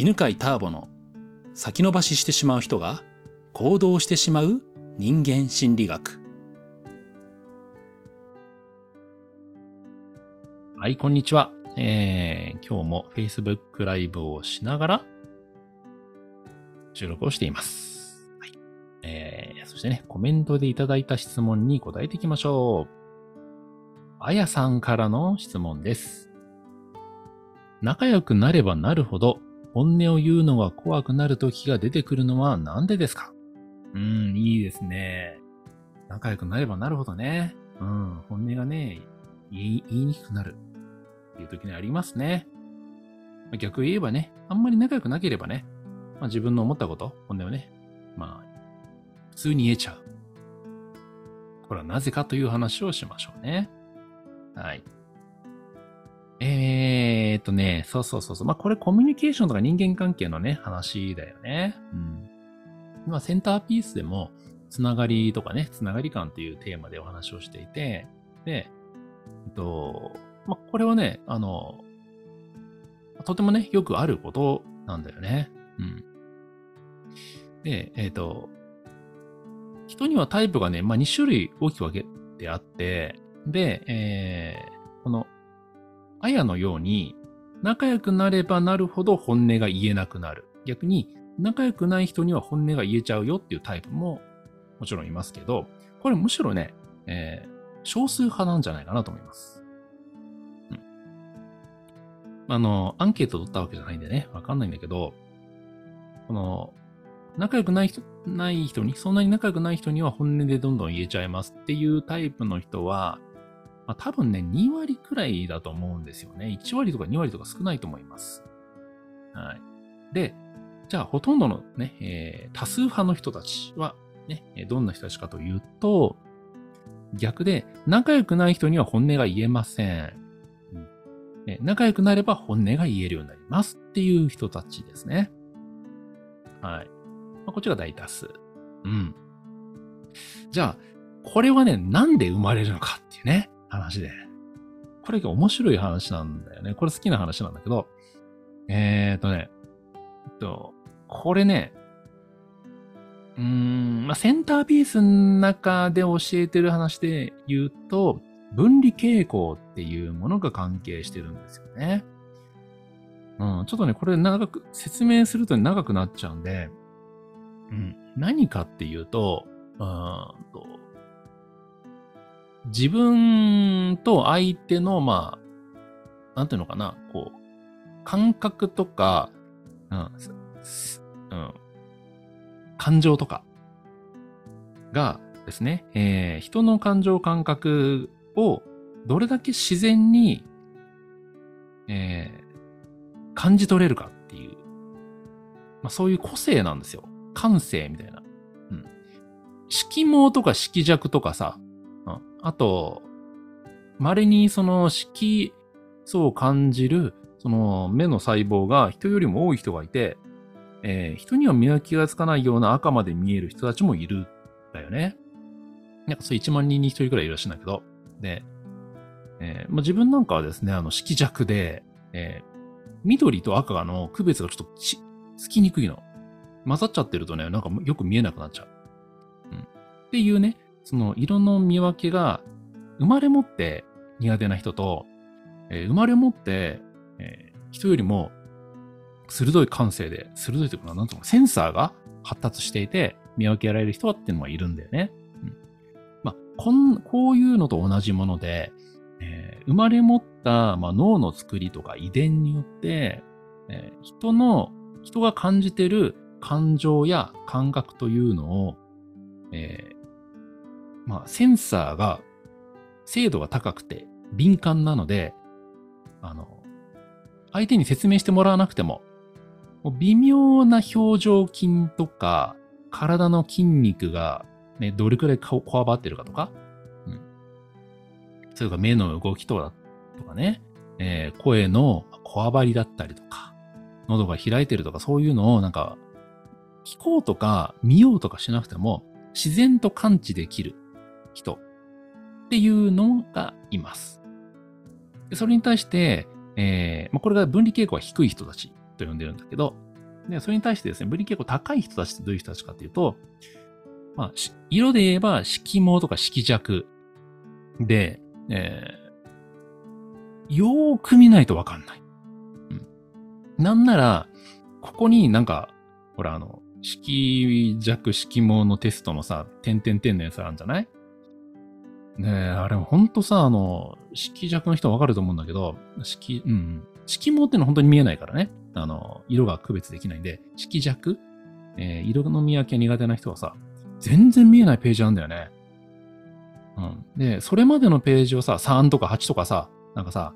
犬飼ターボの先延ばししてしまう人が行動してしまう人間心理学。はい、こんにちは。えー、今日も Facebook ライブをしながら収録をしています。はい。えー、そしてね、コメントでいただいた質問に答えていきましょう。あやさんからの質問です。仲良くなればなるほど、本音を言うのが怖くなる時が出てくるのはなんでですか？うん、いいですね。仲良くなればなるほどね。うん、本音がね、言い言いにくくなるっていう時にありますね。逆言えばね、あんまり仲良くなければね、まあ、自分の思ったこと、本音をね、まあ、普通に言えちゃう。これはなぜかという話をしましょうね。はい。えーえっとね、そうそうそうそう。まあ、これコミュニケーションとか人間関係のね、話だよね。うん。まあ、センターピースでも、つながりとかね、つながり感っていうテーマでお話をしていて、で、えっと、まあ、これはね、あの、とてもね、よくあることなんだよね。うん。で、えっ、と、人にはタイプがね、まあ、2種類大きく分けてあって、で、えー、この、あやのように、仲良くなればなるほど本音が言えなくなる。逆に、仲良くない人には本音が言えちゃうよっていうタイプももちろんいますけど、これむしろね、えー、少数派なんじゃないかなと思います。うん。あの、アンケート取ったわけじゃないんでね、わかんないんだけど、この、仲良くない人ない人に、そんなに仲良くない人には本音でどんどん言えちゃいますっていうタイプの人は、まあ、多分ね、2割くらいだと思うんですよね。1割とか2割とか少ないと思います。はい。で、じゃあ、ほとんどのね、えー、多数派の人たちは、ね、どんな人たちかというと、逆で、仲良くない人には本音が言えません。うん、仲良くなれば本音が言えるようになりますっていう人たちですね。はい。まあ、こっちが大多数。うん。じゃあ、これはね、なんで生まれるのかっていうね。話で。これが面白い話なんだよね。これ好きな話なんだけど、えーとね、えっと、これね、うーん、まあ、センターピースの中で教えてる話で言うと、分離傾向っていうものが関係してるんですよね。うん、ちょっとね、これ長く、説明すると長くなっちゃうんで、うん、何かっていうと、うんと、自分と相手の、まあ、なんていうのかな、こう、感覚とか、うん、うん、感情とかがですね、えー、人の感情感覚をどれだけ自然に、えー、感じ取れるかっていう、まあ、そういう個性なんですよ。感性みたいな。うん。色毛とか色弱とかさ、あと、稀にその色素を感じる、その目の細胞が人よりも多い人がいて、えー、人には見分けがつかないような赤まで見える人たちもいるんだよね。なんかそう1万人に1人くらいいるらしゃるんだけど。で、えーまあ、自分なんかはですね、あの色弱で、えー、緑と赤の区別がちょっとつきにくいの。混ざっちゃってるとね、なんかよく見えなくなっちゃう。うん。っていうね、その色の見分けが生まれ持って苦手な人と、えー、生まれ持って、えー、人よりも鋭い感性で、鋭いというか、なんとかセンサーが発達していて見分けられる人はっていうのはいるんだよね。うん、まあ、こん、こういうのと同じもので、えー、生まれ持った、まあ、脳の作りとか遺伝によって、えー、人の、人が感じてる感情や感覚というのを、えー、まあ、センサーが精度が高くて敏感なので、あの、相手に説明してもらわなくても、もう微妙な表情筋とか、体の筋肉がね、どれくらいこわばってるかとか、うん。それか目の動きとか、とかね、えー、声のこわばりだったりとか、喉が開いてるとか、そういうのをなんか、聞こうとか見ようとかしなくても、自然と感知できる人っていうのがいます。それに対して、えーまあ、これが分離傾向が低い人たちと呼んでるんだけど、で、それに対してですね、分離傾向高い人たちってどういう人たちかっていうと、まあ、色で言えば色毛とか色弱で、えー、よーく見ないとわかんない。うん。なんなら、ここになんか、ほらあの、色弱色毛のテストのさ、点々点のやつあるんじゃない？ねえ、あれほんとさ、あの、色弱の人はわかると思うんだけど、色、うん、色毛ってのは本当に見えないからね。あの、色が区別できないんで、色弱、えー、色の見分け苦手な人はさ、全然見えないページなんだよね。うん。で、それまでのページをさ、3とか8とかさ、なんかさ、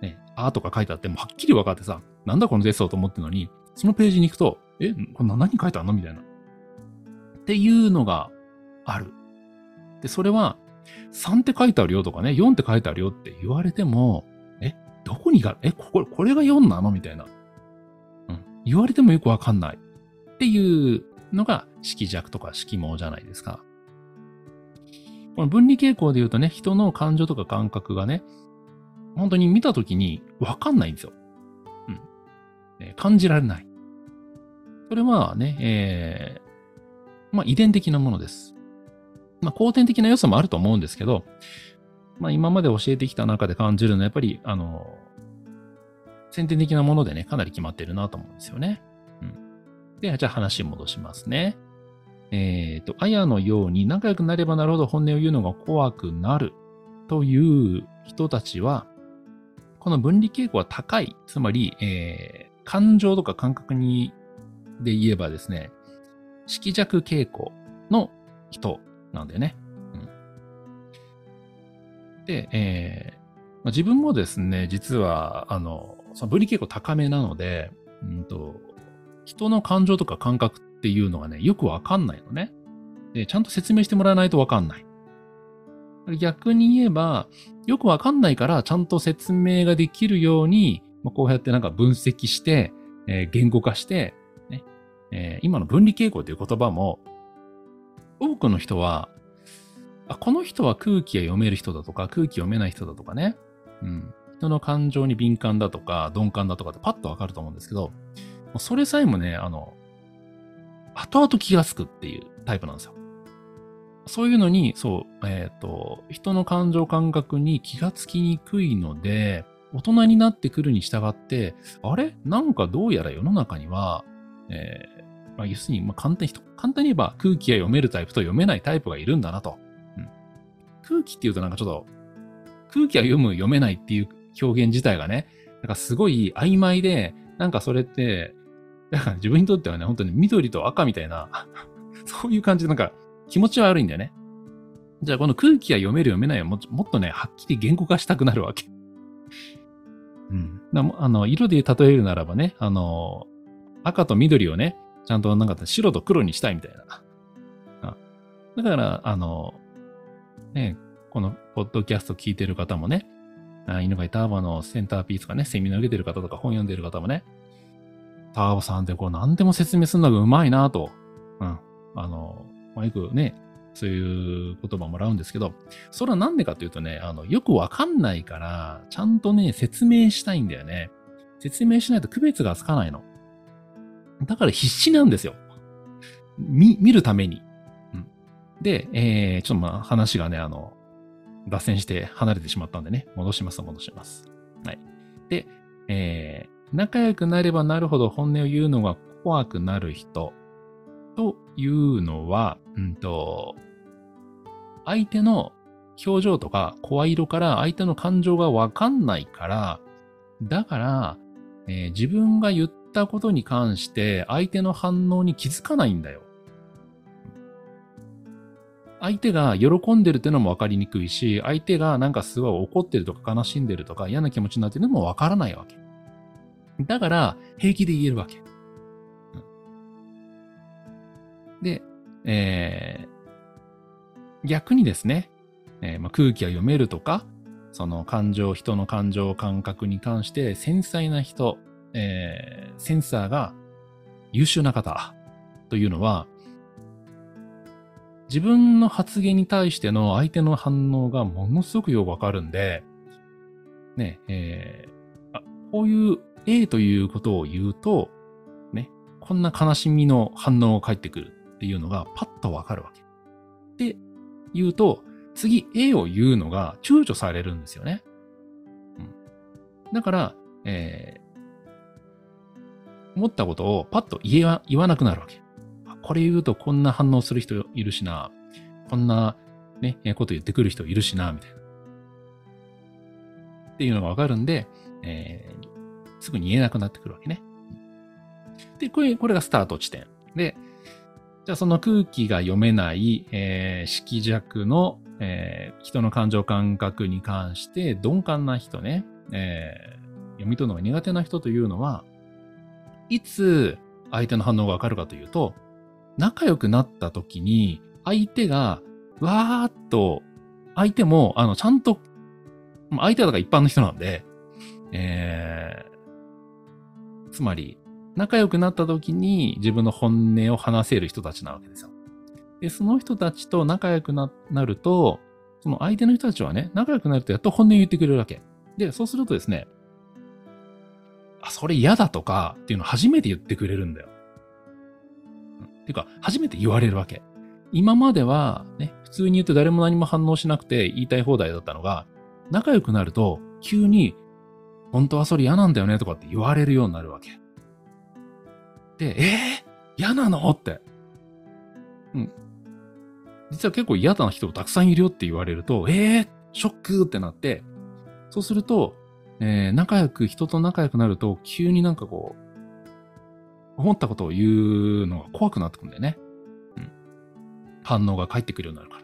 ね、あとか書いてあってもはっきり分かってさ、なんだこのテストと思ってるのに、そのページに行くと、え、これ何書いてあるの？みたいな。っていうのがある。で、それは、3って書いてあるよとかね、4って書いてあるよって言われても、え、どこにが、え、これ、これが4なのみたいな。うん。言われてもよくわかんない。っていうのが色弱とか色毛じゃないですか。この分離傾向で言うとね、人の感情とか感覚がね、本当に見たときにわかんないんですよ。うん。え感じられない。それはね、えー、まあ遺伝的なものです。まあ後天的な要素もあると思うんですけど、まあ今まで教えてきた中で感じるのはやっぱり、あの、先天的なものでね、かなり決まってるなと思うんですよね。うん。で、じゃあ話戻しますね。えっ、ー、と、あやのように仲良くなればなるほど本音を言うのが怖くなるという人たちは、この分離傾向は高い。つまり、えー、感情とか感覚に、で言えばですね、色弱傾向の人なんだよね。うん、で、えーまあ、自分もですね、実は、あの、その分離傾向高めなので、うんと、人の感情とか感覚っていうのがね、よくわかんないのね。で、ちゃんと説明してもらわないとわかんない。逆に言えば、よくわかんないから、ちゃんと説明ができるように、まあ、こうやってなんか分析して、えー、言語化して、ねえー、今の分離傾向という言葉も、多くの人は、あ、この人は空気が読める人だとか、空気読めない人だとかね、うん、人の感情に敏感だとか、鈍感だとかってパッとわかると思うんですけど、それさえもね、あの、後々気がつくっていうタイプなんですよ。そういうのに、そう、えっ、ー、と、人の感情感覚に気がつきにくいので、大人になってくるに従って、あれ？なんかどうやら世の中には、え、まあ、要するに、まあ、簡単に、簡単に言えば空気が読めるタイプと読めないタイプがいるんだなと。うん、空気っていうとなんかちょっと、空気は読む、読めないっていう表現自体がね、なんかすごい曖昧で、なんかそれって、だから自分にとってはね、本当に緑と赤みたいな そういう感じでなんか気持ちは悪いんだよね。じゃあこの空気が読める読めないをももっとね、はっきり言語化したくなるわけ。うん。あの、色で例えるならばね、あの、赤と緑をね、ちゃんとなんか白と黒にしたいみたいな。だから、あの、ね、このポッドキャスト聞いてる方もね、犬飼ターバのセンターピースとかね、セミナー受けてる方とか本読んでる方もね、ターボさんってこう何でも説明するのがうまいなと。うん。あの、まあ、よくね、そういう言葉もらうんですけど、それはなんでかというとね、あの、よくわかんないから、ちゃんとね、説明したいんだよね。説明しないと区別がつかないの。だから必死なんですよ。見、見るために。うん、で、えー、ちょっとまあ話がね、あの、脱線して離れてしまったんでね、戻します、戻します。はい。で、えー、仲良くなればなるほど本音を言うのが怖くなる人というのは、うんと、相手の表情とか声色から相手の感情がわかんないから、だから、えー、自分が言ったことに関して相手の反応に気づかないんだよ。相手が喜んでるってのも分かりにくいし、相手がなんかすごい怒ってるとか悲しんでるとか嫌な気持ちになってるのも分からないわけ。だから、平気で言えるわけ。で、えー、逆にですね、えー、まあ、空気が読めるとか、その感情、人の感情、感覚に関して繊細な人、えー、センサーが優秀な方というのは、自分の発言に対しての相手の反応がものすごくよくわかるんで、ね、えー、あ、こういう A ということを言うと、ね、こんな悲しみの反応が返ってくるっていうのがパッとわかるわけ。で、言うと、次 A を言うのが躊躇されるんですよね。うん。だから、えー、思ったことをパッと言えは言わなくなるわけ。これ言うとこんな反応する人いるしな、こんなね、こと言ってくる人いるしな、みたいな。っていうのがわかるんで、えー、すぐに言えなくなってくるわけね。で、これ、これがスタート地点。で、じゃあその空気が読めない、えー、色弱の、えー、人の感情感覚に関して鈍感な人ね、えー、読み取るのが苦手な人というのは、いつ相手の反応がわかるかというと、仲良くなった時に、相手が、わーっと、相手も、あの、ちゃんと、相手はだから一般の人なんで、えー、つまり、仲良くなった時に自分の本音を話せる人たちなわけですよ。で、その人たちと仲良くなると、その相手の人たちはね、仲良くなるとやっと本音を言ってくれるわけ。で、そうするとですね、あ、それ嫌だとかっていうのを初めて言ってくれるんだよ。ていうか、初めて言われるわけ。今までは、ね、普通に言って誰も何も反応しなくて言いたい放題だったのが、仲良くなると、急に、本当はそれ嫌なんだよねとかって言われるようになるわけ。で、えー、嫌なのって。うん。実は結構嫌な人たくさんいるよって言われると、えー、ショックってなって、そうすると、えー、仲良く、人と仲良くなると、急になんかこう、思ったことを言うのが怖くなってくんだよね。うん。反応が返ってくるようになるから。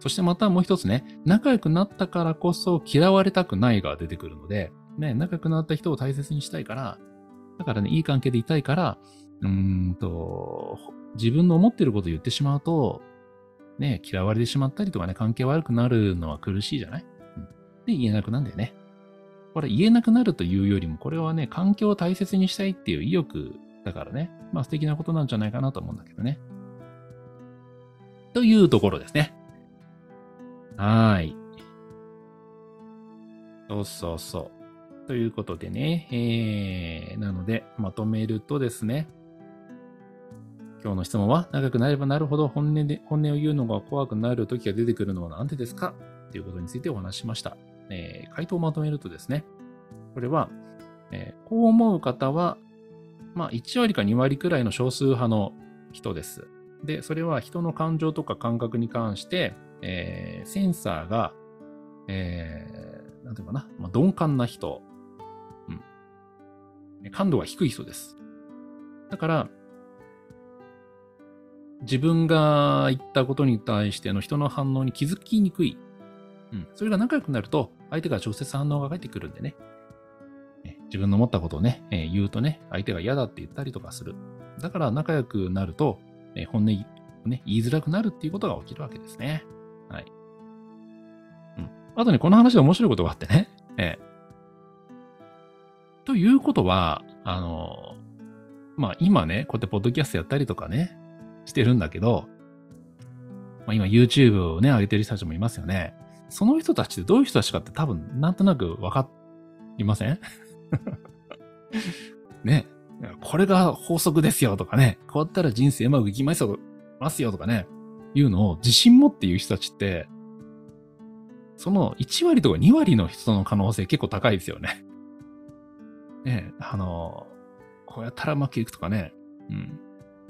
そしてまたもう一つね、仲良くなったからこそ嫌われたくないが出てくるので、ね、仲良くなった人を大切にしたいから、だからね、いい関係でいたいから、うーんと、自分の思ってることを言ってしまうと、ね、嫌われてしまったりとかね、関係悪くなるのは苦しいじゃない、うん、で、言えなくなんだよね。これ言えなくなるというよりも、これはね、環境を大切にしたいっていう意欲だからね、まあ素敵なことなんじゃないかなと思うんだけどね。というところですね。はい。そうそうそう。ということでね、えー、なので、まとめるとですね、今日の質問は、長くなればなるほど本音で、本音を言うのが怖くなる時が出てくるのは何でですか？ということについてお話しました。えー、回答をまとめるとですね、これは、えー、こう思う方はまあ、1割か2割くらいの少数派の人です。で、それは人の感情とか感覚に関して、えー、センサーが、えー、なんていうかな、まあ、鈍感な人、うん。感度が低い人です。だから、自分が言ったことに対しての人の反応に気づきにくい。うん。それが仲良くなると、相手が直接反応が返ってくるんでね。自分の思ったことをね、え、言うとね、相手が嫌だって言ったりとかする。だから仲良くなると、え、本音、ね、言いづらくなるっていうことが起きるわけですね。はい。うん。あとね、この話で面白いことがあってね。えー、ということは、あのまあ今ね、こうやってポッドキャストやったりとかね、してるんだけど、まあ今 YouTube をね、上げてる人たちもいますよね。その人たちってどういう人たちかって多分なんとなくわかりません？ね。これが法則ですよとかね。こうやったら人生うまくいきますよとかね。いうのを自信持って言う人たちって、その1割とか2割の人の可能性結構高いですよね。ねあの、こうやったらうまくいくとかね。うん。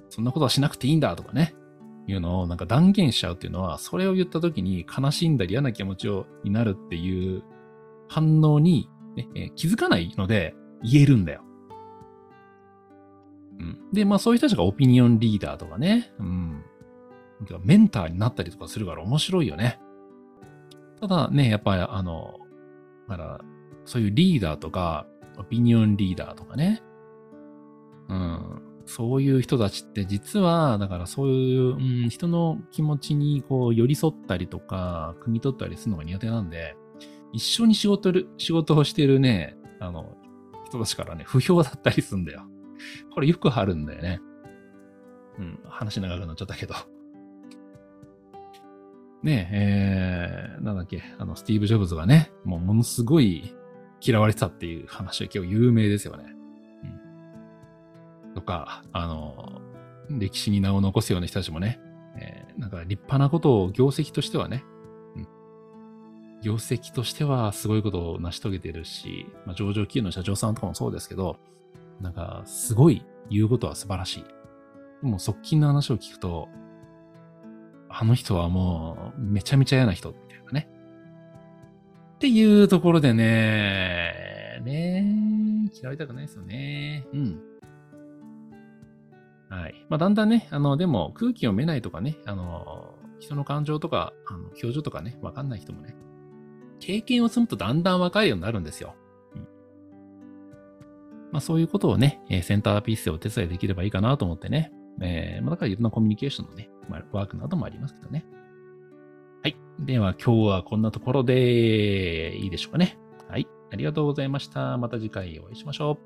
そんなことはしなくていいんだとかね。いうのをなんか断言しちゃうっていうのは、それを言った時に悲しんだり嫌な気持ちをになるっていう反応に、ねえ、気づかないので、言えるんだよ。うん。で、まあそういう人たちがオピニオンリーダーとかね、うん。メンターになったりとかするから面白いよね。ただね、やっぱりあの、だからそういうリーダーとか、オピニオンリーダーとかね、うん。そういう人たちって実は、だからそういう、うん、人の気持ちにこう寄り添ったりとか、汲み取ったりするのが苦手なんで、一緒に仕事る、仕事をしてるね、あの、人たちからね、不評だったりすんだよ。これよくあるんだよね。うん、話長くなっちゃったけど。ねえ、えー、なんだっけ、あの、スティーブ・ジョブズがね、もうものすごい嫌われてたっていう話は結構有名ですよね。とか、あの、歴史に名を残すような人たちもね、えー、なんか立派なことを業績としてはね、うん、業績としてはすごいことを成し遂げてるし、まあ、上場企業の社長さんとかもそうですけど、なんかすごい言うことは素晴らしい。でも側近の話を聞くと、あの人はもうめちゃめちゃ嫌な人みたいなね。っていうところでね、ね嫌われたくないですよね。うん。はい。まあ、だんだんね、あの、でも空気読めないとかね、あの、人の感情とか、あの表情とかね、わかんない人もね、経験を積むとだんだんわかるようになるんですよ。うん。まあ、そういうことをねえ、センターピースでお手伝いできればいいかなと思ってね。えー、まあ、だからいろんなコミュニケーションのね、まあ、ワークなどもありますけどね。はい。では今日はこんなところでいいでしょうかね。はい。ありがとうございました。また次回お会いしましょう。